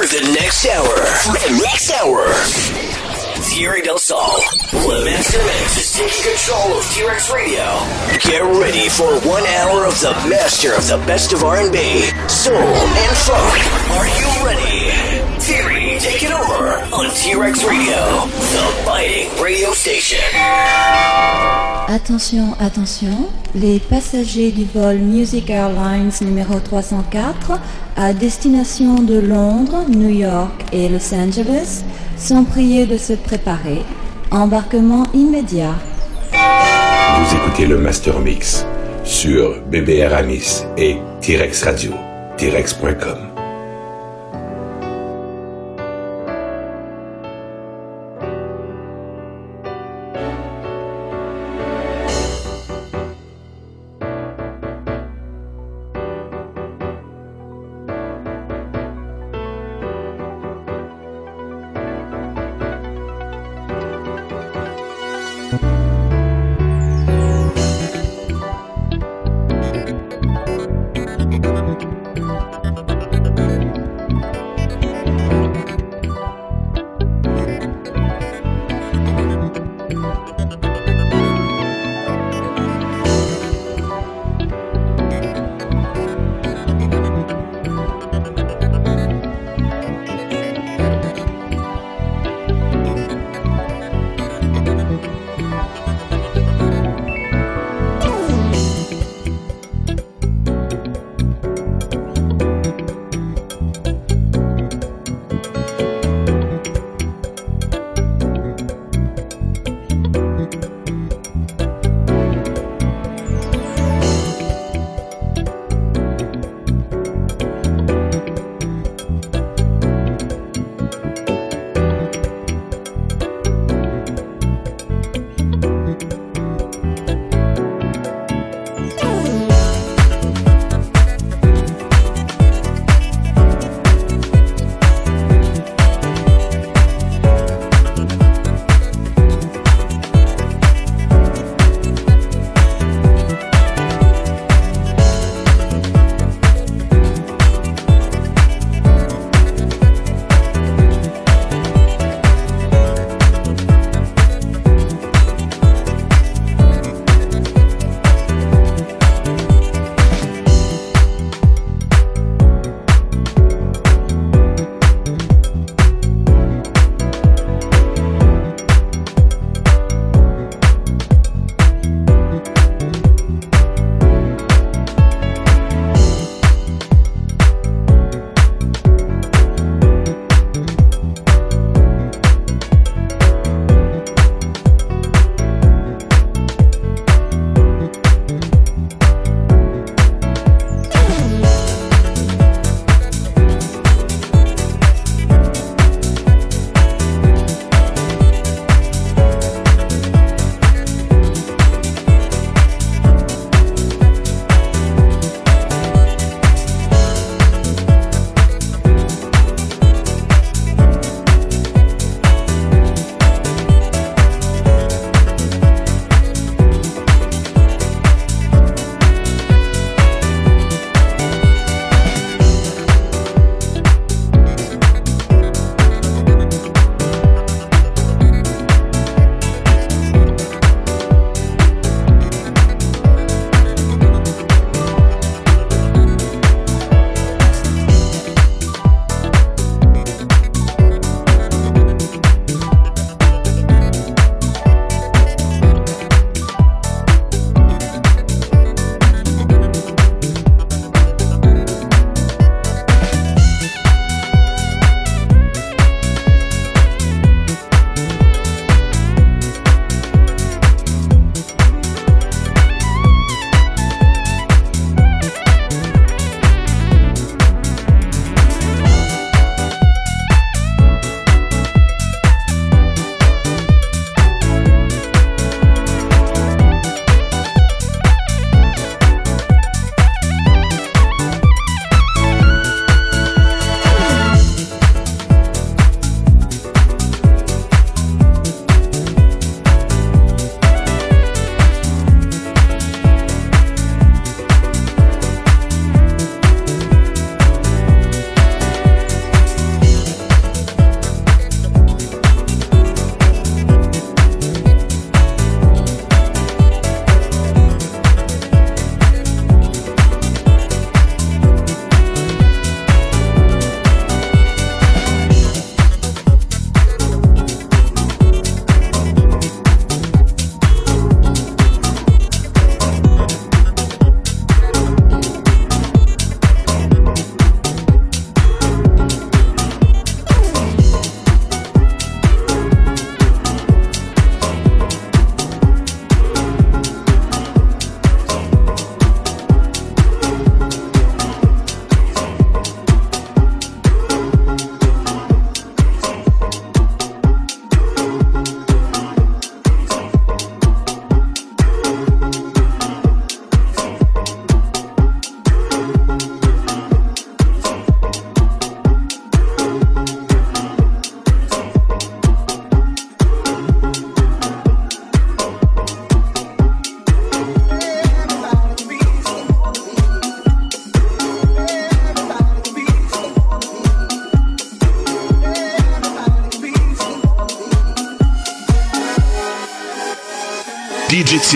for the next hour. For the next hour. Thierry Del Sol, the Master Mix is taking control of T-Rex Radio. Get ready for one hour of the master of the best of R&B, soul, and funk. Are you ready? Thierry, take it over on T-Rex Radio, the biting radio station. Attention, attention, les passagers du vol Music Airlines numéro 304 à destination de Londres, New York et Los Angeles sont priés de se préparer. Embarquement immédiat. Vous écoutez le Master Mix sur BBR Amis et T-Rex Radio, T-Rex.com.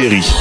DJ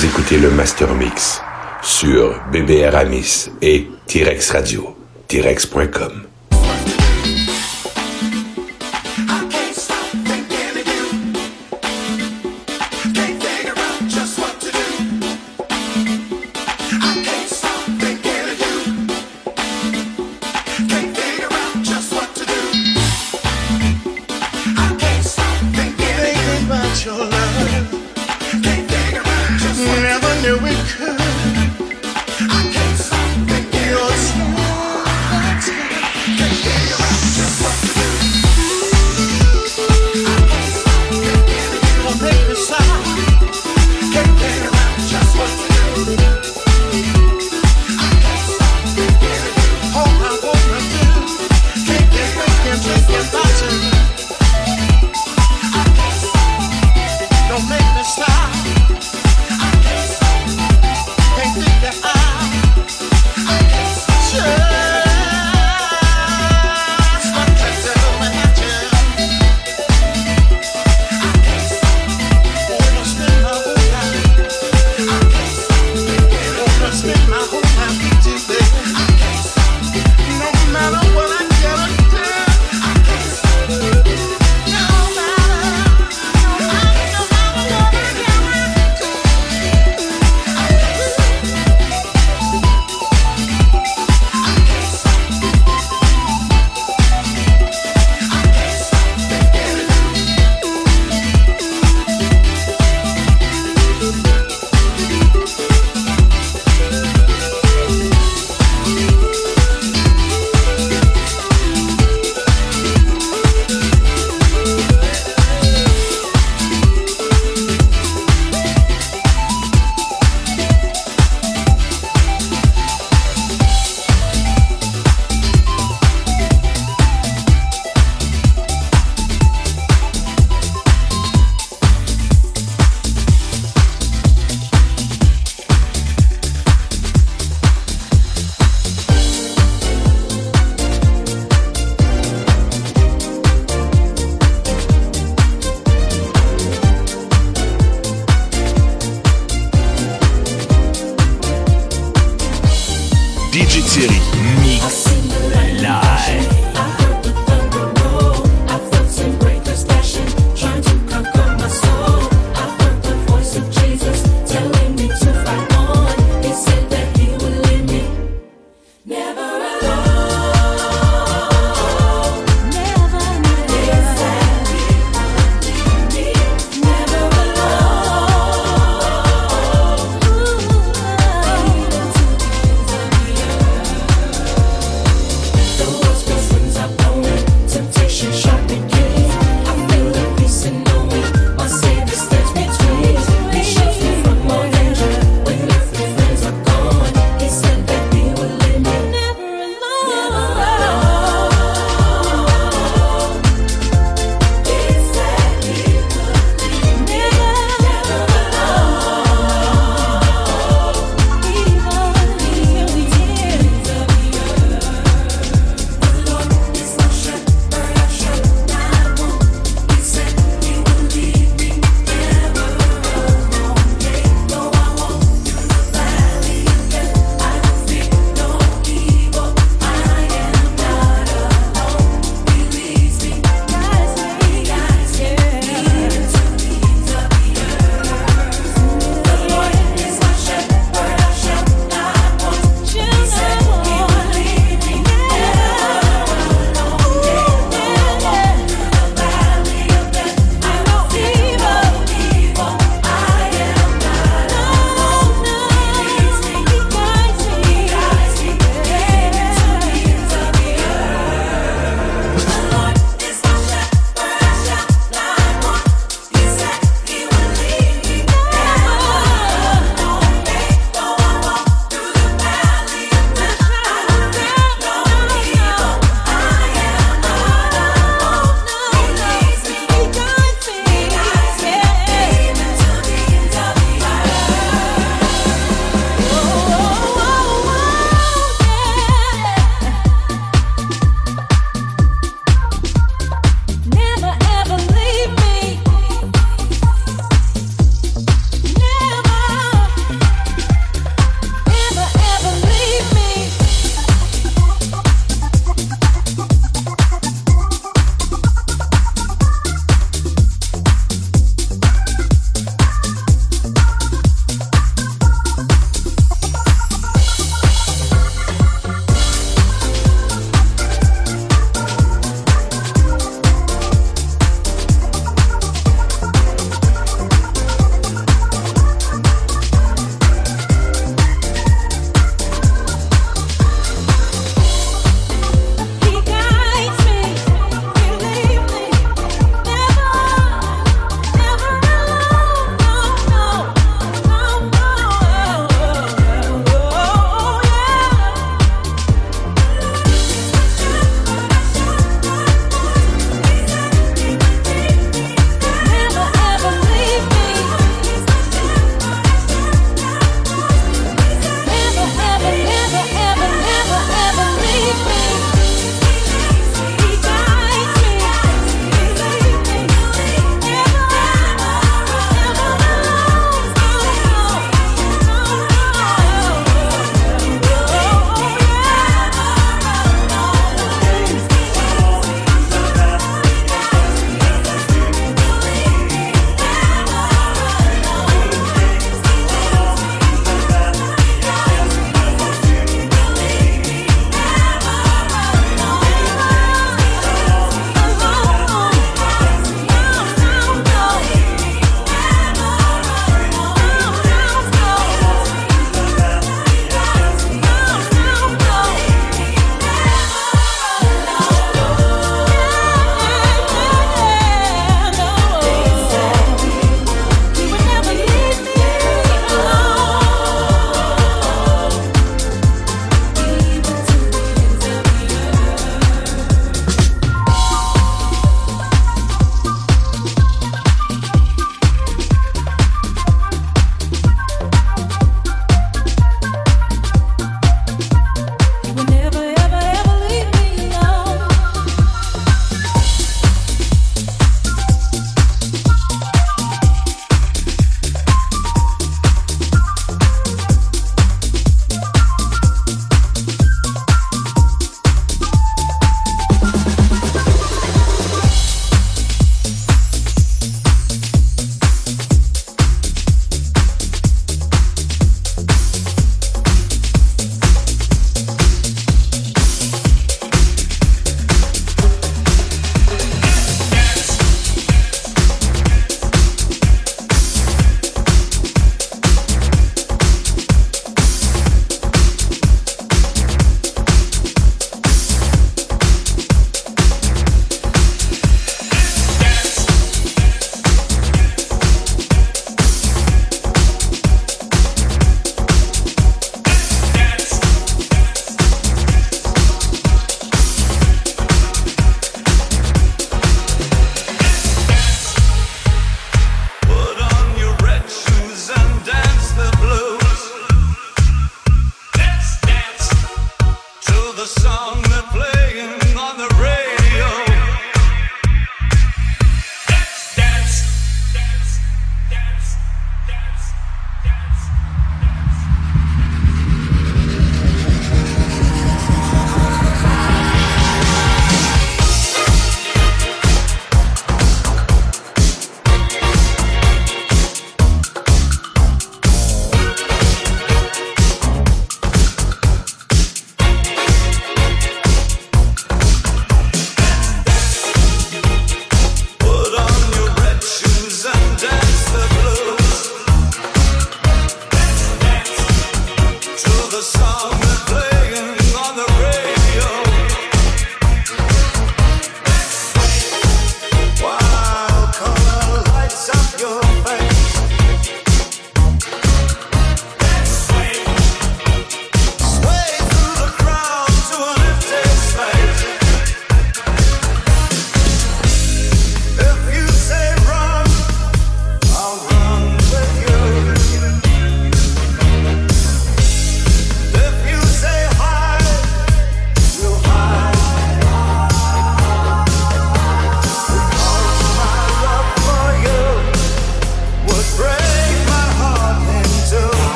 écoutez le Master Mix sur BBR Amis et T-Rex Radio, T-Rex.com.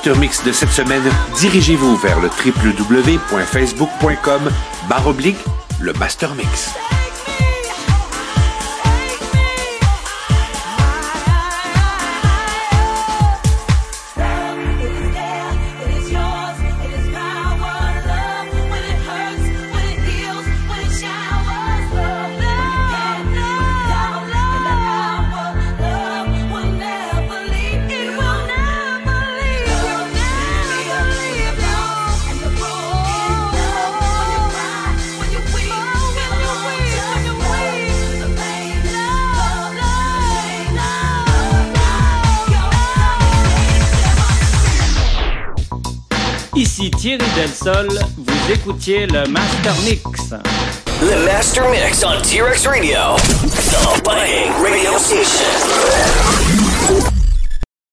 master mix de cette semaine, dirigez-vous vers le www.facebook.com oblique le master mix. Del Sol, vous écoutiez le Master Mix. The Master Mix on T-Rex Radio, the Biting Radio Station.